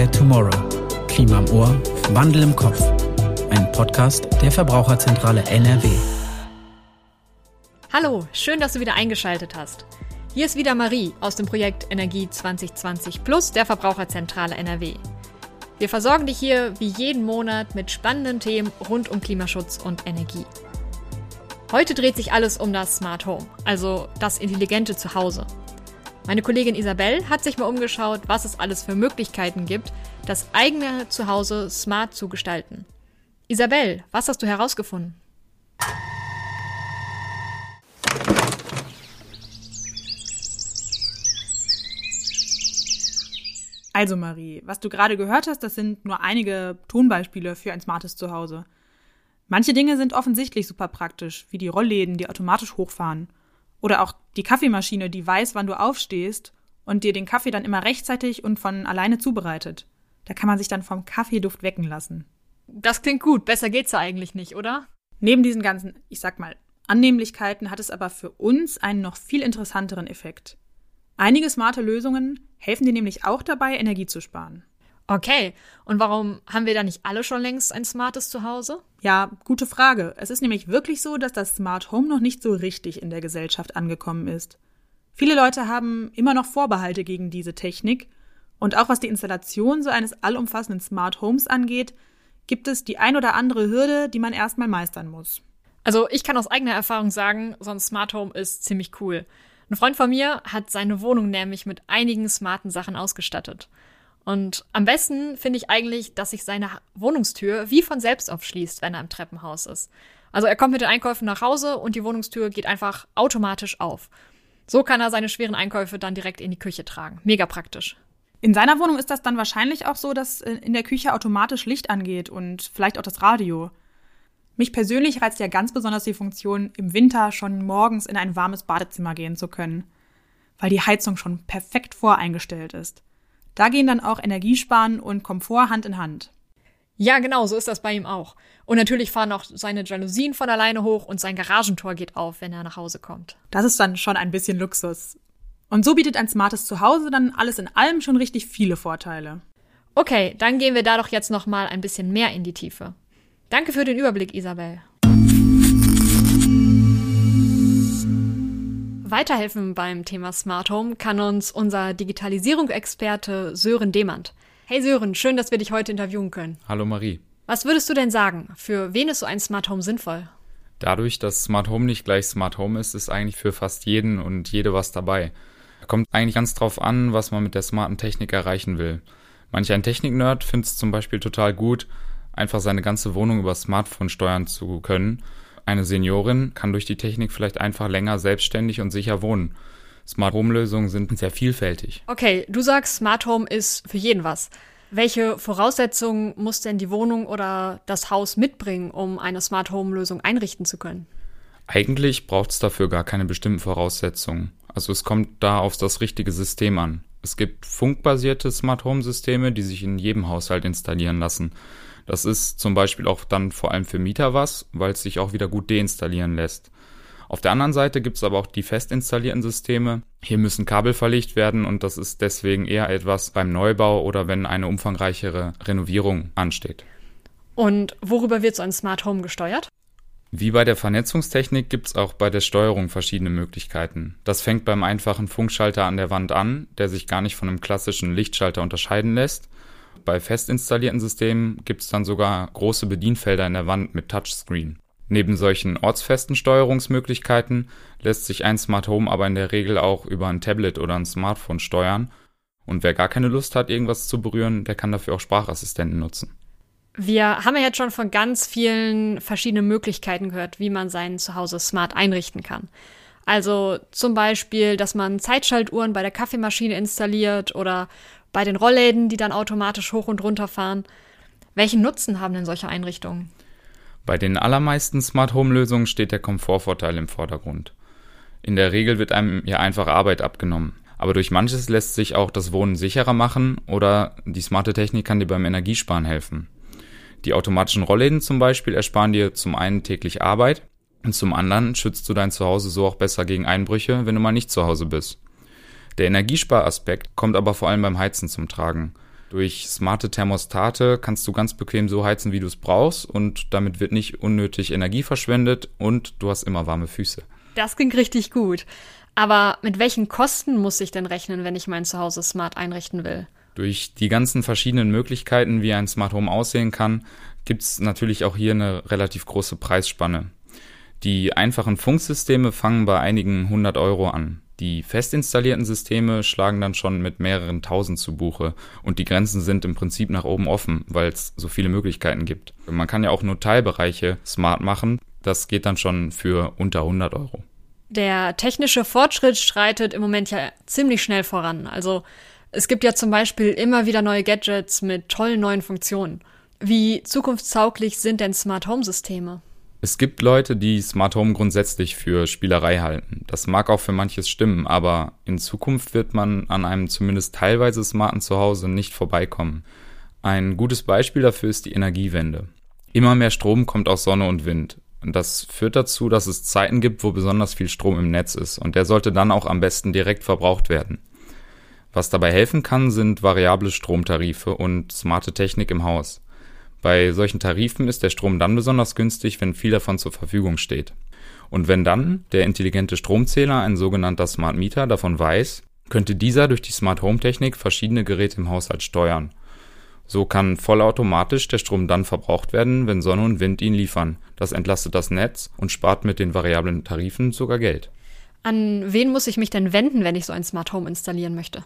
Care Tomorrow. Klima im Ohr, Wandel im Kopf. Ein Podcast der Verbraucherzentrale NRW. Hallo, schön, dass du wieder eingeschaltet hast. Hier ist wieder Marie aus dem Projekt Energie 2020 Plus der Verbraucherzentrale NRW. Wir versorgen dich hier wie jeden Monat mit spannenden Themen rund um Klimaschutz und Energie. Heute dreht sich alles um das Smart Home, also das intelligente Zuhause. Meine Kollegin Isabel hat sich mal umgeschaut, was es alles für Möglichkeiten gibt, das eigene Zuhause smart zu gestalten. Isabel, was hast du herausgefunden? Also Marie, was du gerade gehört hast, das sind nur einige Tonbeispiele für ein smartes Zuhause. Manche Dinge sind offensichtlich super praktisch, wie die Rollläden, die automatisch hochfahren. Oder auch die Kaffeemaschine, die weiß, wann du aufstehst und dir den Kaffee dann immer rechtzeitig und von alleine zubereitet. Da kann man sich dann vom Kaffeeduft wecken lassen. Das klingt gut, besser geht's ja eigentlich nicht, oder? Neben diesen ganzen, ich sag mal, Annehmlichkeiten hat es aber für uns einen noch viel interessanteren Effekt. Einige smarte Lösungen helfen dir nämlich auch dabei, Energie zu sparen. Okay, und warum haben wir da nicht alle schon längst ein smartes Zuhause? Ja, gute Frage. Es ist nämlich wirklich so, dass das Smart Home noch nicht so richtig in der Gesellschaft angekommen ist. Viele Leute haben immer noch Vorbehalte gegen diese Technik und auch was die Installation so eines allumfassenden Smart Homes angeht, gibt es die ein oder andere Hürde, die man erstmal meistern muss. Also ich kann aus eigener Erfahrung sagen, so ein Smart Home ist ziemlich cool. Ein Freund von mir hat seine Wohnung nämlich mit einigen smarten Sachen ausgestattet. Und am besten finde ich eigentlich, dass sich seine Wohnungstür wie von selbst aufschließt, wenn er im Treppenhaus ist. Also er kommt mit den Einkäufen nach Hause und die Wohnungstür geht einfach automatisch auf. So kann er seine schweren Einkäufe dann direkt in die Küche tragen. Mega praktisch. In seiner Wohnung ist das dann wahrscheinlich auch so, dass äh, in der Küche automatisch Licht angeht und vielleicht auch das Radio. Mich persönlich reizt ja ganz besonders die Funktion, im Winter schon morgens in ein warmes Badezimmer gehen zu können, weil die Heizung schon perfekt voreingestellt ist. Da gehen dann auch Energiesparen und Komfort Hand in Hand. Ja, genau, so ist das bei ihm auch. Und natürlich fahren auch seine Jalousien von alleine hoch und sein Garagentor geht auf, wenn er nach Hause kommt. Das ist dann schon ein bisschen Luxus. Und so bietet ein smartes Zuhause dann alles in allem schon richtig viele Vorteile. Okay, dann gehen wir da doch jetzt noch mal ein bisschen mehr in die Tiefe. Danke für den Überblick, Isabel. Weiterhelfen beim Thema Smart Home kann uns unser Digitalisierungsexperte Sören Demand. Hey Sören, schön, dass wir dich heute interviewen können. Hallo Marie. Was würdest du denn sagen? Für wen ist so ein Smart Home sinnvoll? Dadurch, dass Smart Home nicht gleich Smart Home ist, ist eigentlich für fast jeden und jede was dabei. Kommt eigentlich ganz drauf an, was man mit der smarten Technik erreichen will. Manch ein Technik-Nerd findet es zum Beispiel total gut, einfach seine ganze Wohnung über Smartphone steuern zu können eine Seniorin kann durch die Technik vielleicht einfach länger selbstständig und sicher wohnen. Smart Home Lösungen sind sehr vielfältig. Okay, du sagst, Smart Home ist für jeden was. Welche Voraussetzungen muss denn die Wohnung oder das Haus mitbringen, um eine Smart Home Lösung einrichten zu können? Eigentlich braucht es dafür gar keine bestimmten Voraussetzungen. Also es kommt da auf das richtige System an. Es gibt funkbasierte Smart Home Systeme, die sich in jedem Haushalt installieren lassen. Das ist zum Beispiel auch dann vor allem für Mieter was, weil es sich auch wieder gut deinstallieren lässt. Auf der anderen Seite gibt es aber auch die fest installierten Systeme. Hier müssen Kabel verlegt werden und das ist deswegen eher etwas beim Neubau oder wenn eine umfangreichere Renovierung ansteht. Und worüber wird so ein Smart Home gesteuert? Wie bei der Vernetzungstechnik gibt es auch bei der Steuerung verschiedene Möglichkeiten. Das fängt beim einfachen Funkschalter an der Wand an, der sich gar nicht von einem klassischen Lichtschalter unterscheiden lässt. Bei fest installierten Systemen gibt es dann sogar große Bedienfelder in der Wand mit Touchscreen. Neben solchen ortsfesten Steuerungsmöglichkeiten lässt sich ein Smart Home aber in der Regel auch über ein Tablet oder ein Smartphone steuern. Und wer gar keine Lust hat, irgendwas zu berühren, der kann dafür auch Sprachassistenten nutzen. Wir haben ja jetzt schon von ganz vielen verschiedenen Möglichkeiten gehört, wie man sein Zuhause smart einrichten kann. Also zum Beispiel, dass man Zeitschaltuhren bei der Kaffeemaschine installiert oder bei den Rollläden, die dann automatisch hoch und runter fahren. Welchen Nutzen haben denn solche Einrichtungen? Bei den allermeisten Smart Home Lösungen steht der Komfortvorteil im Vordergrund. In der Regel wird einem ja einfach Arbeit abgenommen. Aber durch manches lässt sich auch das Wohnen sicherer machen oder die smarte Technik kann dir beim Energiesparen helfen. Die automatischen Rollläden zum Beispiel ersparen dir zum einen täglich Arbeit und zum anderen schützt du dein Zuhause so auch besser gegen Einbrüche, wenn du mal nicht zu Hause bist. Der Energiesparaspekt kommt aber vor allem beim Heizen zum Tragen. Durch smarte Thermostate kannst du ganz bequem so heizen, wie du es brauchst und damit wird nicht unnötig Energie verschwendet und du hast immer warme Füße. Das klingt richtig gut. Aber mit welchen Kosten muss ich denn rechnen, wenn ich mein Zuhause smart einrichten will? Durch die ganzen verschiedenen Möglichkeiten, wie ein Smart Home aussehen kann, gibt es natürlich auch hier eine relativ große Preisspanne. Die einfachen Funksysteme fangen bei einigen hundert Euro an. Die fest installierten Systeme schlagen dann schon mit mehreren tausend zu Buche und die Grenzen sind im Prinzip nach oben offen, weil es so viele Möglichkeiten gibt. Man kann ja auch nur Teilbereiche smart machen, das geht dann schon für unter 100 Euro. Der technische Fortschritt schreitet im Moment ja ziemlich schnell voran. Also es gibt ja zum Beispiel immer wieder neue Gadgets mit tollen neuen Funktionen. Wie zukunftstauglich sind denn Smart Home Systeme? Es gibt Leute, die Smart Home grundsätzlich für Spielerei halten. Das mag auch für manches stimmen, aber in Zukunft wird man an einem zumindest teilweise smarten Zuhause nicht vorbeikommen. Ein gutes Beispiel dafür ist die Energiewende. Immer mehr Strom kommt aus Sonne und Wind. Das führt dazu, dass es Zeiten gibt, wo besonders viel Strom im Netz ist. Und der sollte dann auch am besten direkt verbraucht werden. Was dabei helfen kann, sind variable Stromtarife und smarte Technik im Haus. Bei solchen Tarifen ist der Strom dann besonders günstig, wenn viel davon zur Verfügung steht. Und wenn dann der intelligente Stromzähler, ein sogenannter Smart Meter, davon weiß, könnte dieser durch die Smart Home Technik verschiedene Geräte im Haushalt steuern. So kann vollautomatisch der Strom dann verbraucht werden, wenn Sonne und Wind ihn liefern. Das entlastet das Netz und spart mit den variablen Tarifen sogar Geld. An wen muss ich mich denn wenden, wenn ich so ein Smart Home installieren möchte?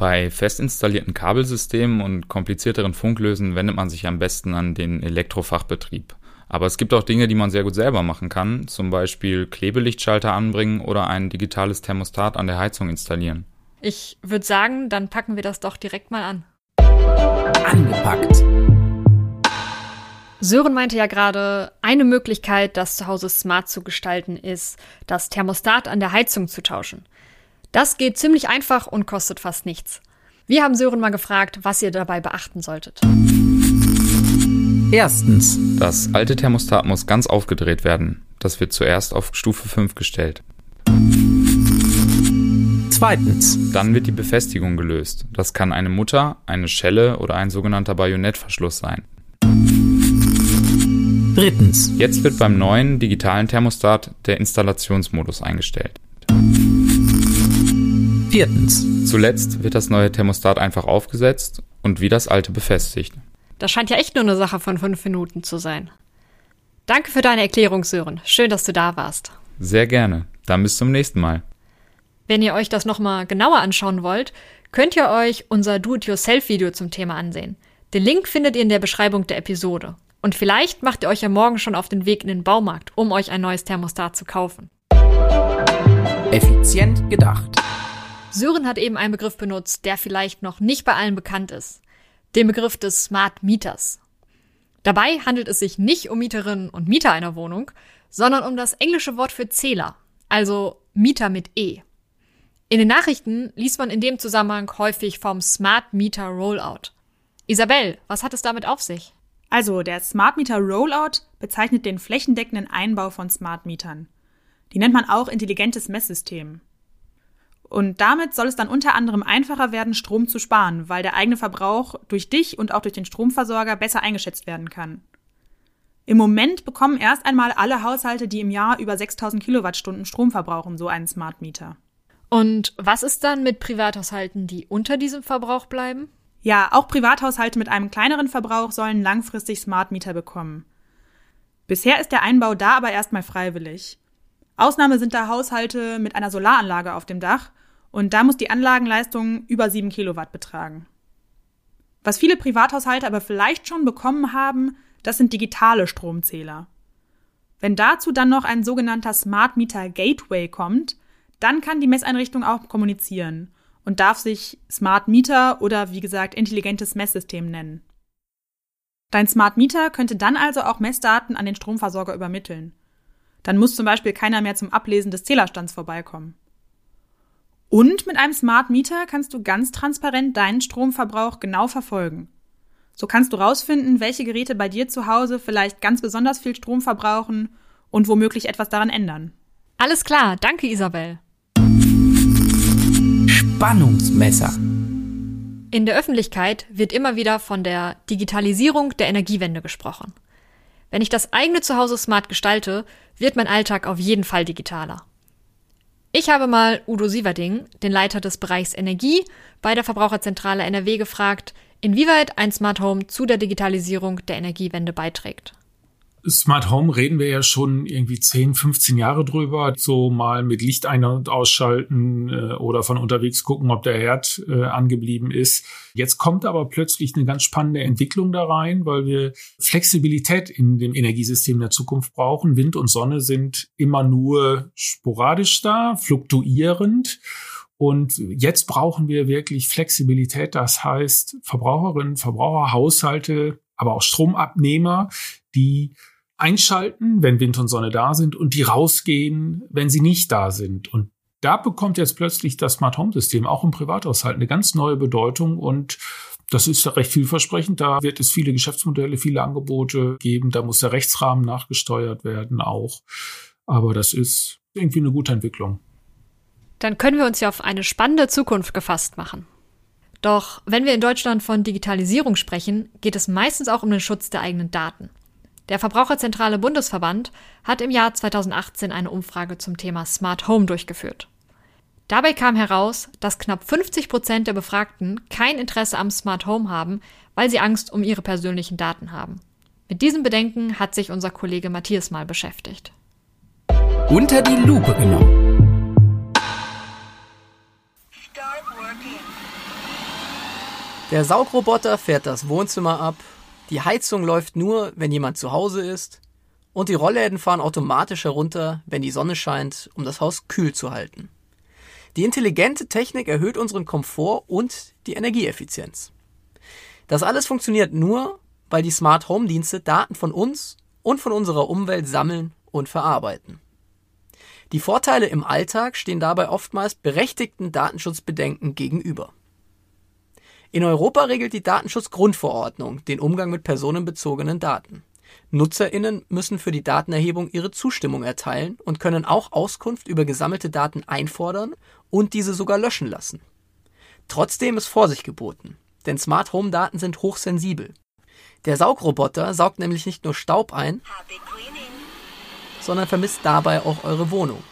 Bei fest installierten Kabelsystemen und komplizierteren Funklösen wendet man sich am besten an den Elektrofachbetrieb. Aber es gibt auch Dinge, die man sehr gut selber machen kann, zum Beispiel Klebelichtschalter anbringen oder ein digitales Thermostat an der Heizung installieren. Ich würde sagen, dann packen wir das doch direkt mal an. Angepackt. Sören meinte ja gerade, eine Möglichkeit, das Zuhause smart zu gestalten, ist, das Thermostat an der Heizung zu tauschen. Das geht ziemlich einfach und kostet fast nichts. Wir haben Sören mal gefragt, was ihr dabei beachten solltet. Erstens. Das alte Thermostat muss ganz aufgedreht werden. Das wird zuerst auf Stufe 5 gestellt. Zweitens. Dann wird die Befestigung gelöst. Das kann eine Mutter, eine Schelle oder ein sogenannter Bajonettverschluss sein. Drittens. Jetzt wird beim neuen digitalen Thermostat der Installationsmodus eingestellt. Viertens. Zuletzt wird das neue Thermostat einfach aufgesetzt und wie das alte befestigt. Das scheint ja echt nur eine Sache von fünf Minuten zu sein. Danke für deine Erklärung, Sören. Schön, dass du da warst. Sehr gerne. Dann bis zum nächsten Mal. Wenn ihr euch das nochmal genauer anschauen wollt, könnt ihr euch unser Do-it-yourself-Video zum Thema ansehen. Den Link findet ihr in der Beschreibung der Episode. Und vielleicht macht ihr euch ja morgen schon auf den Weg in den Baumarkt, um euch ein neues Thermostat zu kaufen. Effizient gedacht. Sören hat eben einen Begriff benutzt, der vielleicht noch nicht bei allen bekannt ist. Den Begriff des Smart Mieters. Dabei handelt es sich nicht um Mieterinnen und Mieter einer Wohnung, sondern um das englische Wort für Zähler, also Mieter mit E. In den Nachrichten liest man in dem Zusammenhang häufig vom Smart Meter Rollout. Isabel, was hat es damit auf sich? Also, der Smart Meter Rollout bezeichnet den flächendeckenden Einbau von Smart Mietern. Die nennt man auch intelligentes Messsystem. Und damit soll es dann unter anderem einfacher werden, Strom zu sparen, weil der eigene Verbrauch durch dich und auch durch den Stromversorger besser eingeschätzt werden kann. Im Moment bekommen erst einmal alle Haushalte, die im Jahr über 6000 Kilowattstunden Strom verbrauchen, so einen Smart Meter. Und was ist dann mit Privathaushalten, die unter diesem Verbrauch bleiben? Ja, auch Privathaushalte mit einem kleineren Verbrauch sollen langfristig Smart Meter bekommen. Bisher ist der Einbau da aber erstmal freiwillig. Ausnahme sind da Haushalte mit einer Solaranlage auf dem Dach und da muss die Anlagenleistung über 7 Kilowatt betragen. Was viele Privathaushalte aber vielleicht schon bekommen haben, das sind digitale Stromzähler. Wenn dazu dann noch ein sogenannter Smart Meter Gateway kommt, dann kann die Messeinrichtung auch kommunizieren und darf sich Smart Meter oder wie gesagt intelligentes Messsystem nennen. Dein Smart Meter könnte dann also auch Messdaten an den Stromversorger übermitteln. Dann muss zum Beispiel keiner mehr zum Ablesen des Zählerstands vorbeikommen. Und mit einem Smart Meter kannst du ganz transparent deinen Stromverbrauch genau verfolgen. So kannst du rausfinden, welche Geräte bei dir zu Hause vielleicht ganz besonders viel Strom verbrauchen und womöglich etwas daran ändern. Alles klar, danke Isabel. Spannungsmesser. In der Öffentlichkeit wird immer wieder von der Digitalisierung der Energiewende gesprochen. Wenn ich das eigene Zuhause smart gestalte, wird mein Alltag auf jeden Fall digitaler. Ich habe mal Udo Sieverding, den Leiter des Bereichs Energie bei der Verbraucherzentrale NRW, gefragt, inwieweit ein Smart Home zu der Digitalisierung der Energiewende beiträgt. Smart Home reden wir ja schon irgendwie 10, 15 Jahre drüber. So mal mit Licht ein- und ausschalten äh, oder von unterwegs gucken, ob der Herd äh, angeblieben ist. Jetzt kommt aber plötzlich eine ganz spannende Entwicklung da rein, weil wir Flexibilität in dem Energiesystem der Zukunft brauchen. Wind und Sonne sind immer nur sporadisch da, fluktuierend. Und jetzt brauchen wir wirklich Flexibilität. Das heißt, Verbraucherinnen, Verbraucher, Haushalte, aber auch Stromabnehmer, die einschalten, wenn Wind und Sonne da sind und die rausgehen, wenn sie nicht da sind. Und da bekommt jetzt plötzlich das Smart Home System auch im Privathaushalt eine ganz neue Bedeutung und das ist recht vielversprechend. Da wird es viele Geschäftsmodelle, viele Angebote geben. Da muss der Rechtsrahmen nachgesteuert werden auch. Aber das ist irgendwie eine gute Entwicklung. Dann können wir uns ja auf eine spannende Zukunft gefasst machen. Doch wenn wir in Deutschland von Digitalisierung sprechen, geht es meistens auch um den Schutz der eigenen Daten. Der Verbraucherzentrale Bundesverband hat im Jahr 2018 eine Umfrage zum Thema Smart Home durchgeführt. Dabei kam heraus, dass knapp 50 Prozent der Befragten kein Interesse am Smart Home haben, weil sie Angst um ihre persönlichen Daten haben. Mit diesem Bedenken hat sich unser Kollege Matthias mal beschäftigt. Unter die Lupe genommen. Der Saugroboter fährt das Wohnzimmer ab, die Heizung läuft nur, wenn jemand zu Hause ist. Und die Rollläden fahren automatisch herunter, wenn die Sonne scheint, um das Haus kühl zu halten. Die intelligente Technik erhöht unseren Komfort und die Energieeffizienz. Das alles funktioniert nur, weil die Smart Home Dienste Daten von uns und von unserer Umwelt sammeln und verarbeiten. Die Vorteile im Alltag stehen dabei oftmals berechtigten Datenschutzbedenken gegenüber. In Europa regelt die Datenschutzgrundverordnung den Umgang mit personenbezogenen Daten. Nutzerinnen müssen für die Datenerhebung ihre Zustimmung erteilen und können auch Auskunft über gesammelte Daten einfordern und diese sogar löschen lassen. Trotzdem ist Vorsicht geboten, denn Smart Home Daten sind hochsensibel. Der Saugroboter saugt nämlich nicht nur Staub ein, sondern vermisst dabei auch eure Wohnung.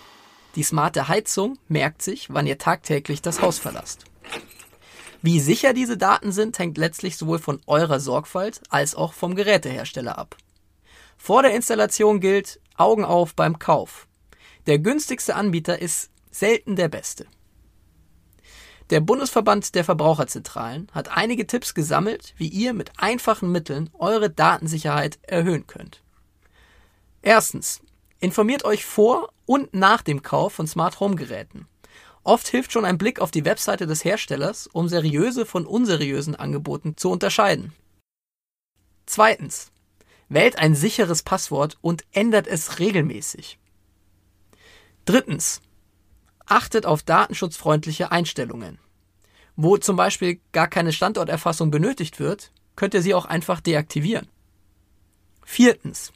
Die smarte Heizung merkt sich, wann ihr tagtäglich das Haus verlasst. Wie sicher diese Daten sind, hängt letztlich sowohl von eurer Sorgfalt als auch vom Gerätehersteller ab. Vor der Installation gilt Augen auf beim Kauf. Der günstigste Anbieter ist selten der beste. Der Bundesverband der Verbraucherzentralen hat einige Tipps gesammelt, wie ihr mit einfachen Mitteln eure Datensicherheit erhöhen könnt. Erstens. Informiert euch vor und nach dem Kauf von Smart Home Geräten. Oft hilft schon ein Blick auf die Webseite des Herstellers, um seriöse von unseriösen Angeboten zu unterscheiden. Zweitens. Wählt ein sicheres Passwort und ändert es regelmäßig. Drittens. Achtet auf datenschutzfreundliche Einstellungen. Wo zum Beispiel gar keine Standorterfassung benötigt wird, könnt ihr sie auch einfach deaktivieren. Viertens.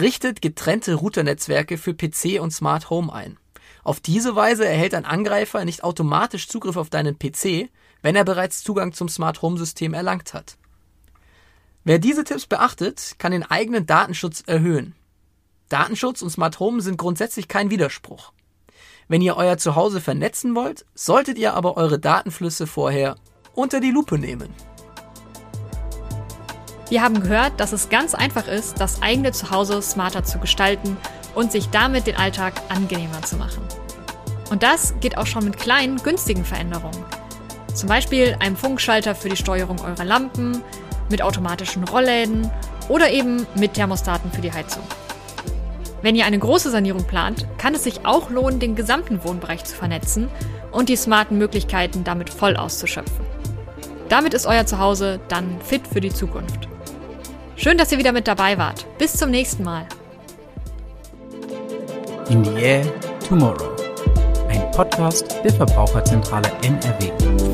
Richtet getrennte Routernetzwerke für PC und Smart Home ein. Auf diese Weise erhält ein Angreifer nicht automatisch Zugriff auf deinen PC, wenn er bereits Zugang zum Smart Home System erlangt hat. Wer diese Tipps beachtet, kann den eigenen Datenschutz erhöhen. Datenschutz und Smart Home sind grundsätzlich kein Widerspruch. Wenn ihr euer Zuhause vernetzen wollt, solltet ihr aber eure Datenflüsse vorher unter die Lupe nehmen. Wir haben gehört, dass es ganz einfach ist, das eigene Zuhause smarter zu gestalten und sich damit den Alltag angenehmer zu machen. Und das geht auch schon mit kleinen, günstigen Veränderungen. Zum Beispiel einem Funkschalter für die Steuerung eurer Lampen, mit automatischen Rollläden oder eben mit Thermostaten für die Heizung. Wenn ihr eine große Sanierung plant, kann es sich auch lohnen, den gesamten Wohnbereich zu vernetzen und die smarten Möglichkeiten damit voll auszuschöpfen. Damit ist euer Zuhause dann fit für die Zukunft. Schön, dass ihr wieder mit dabei wart. Bis zum nächsten Mal. In the Air Tomorrow. Ein Podcast der Verbraucherzentrale NRW.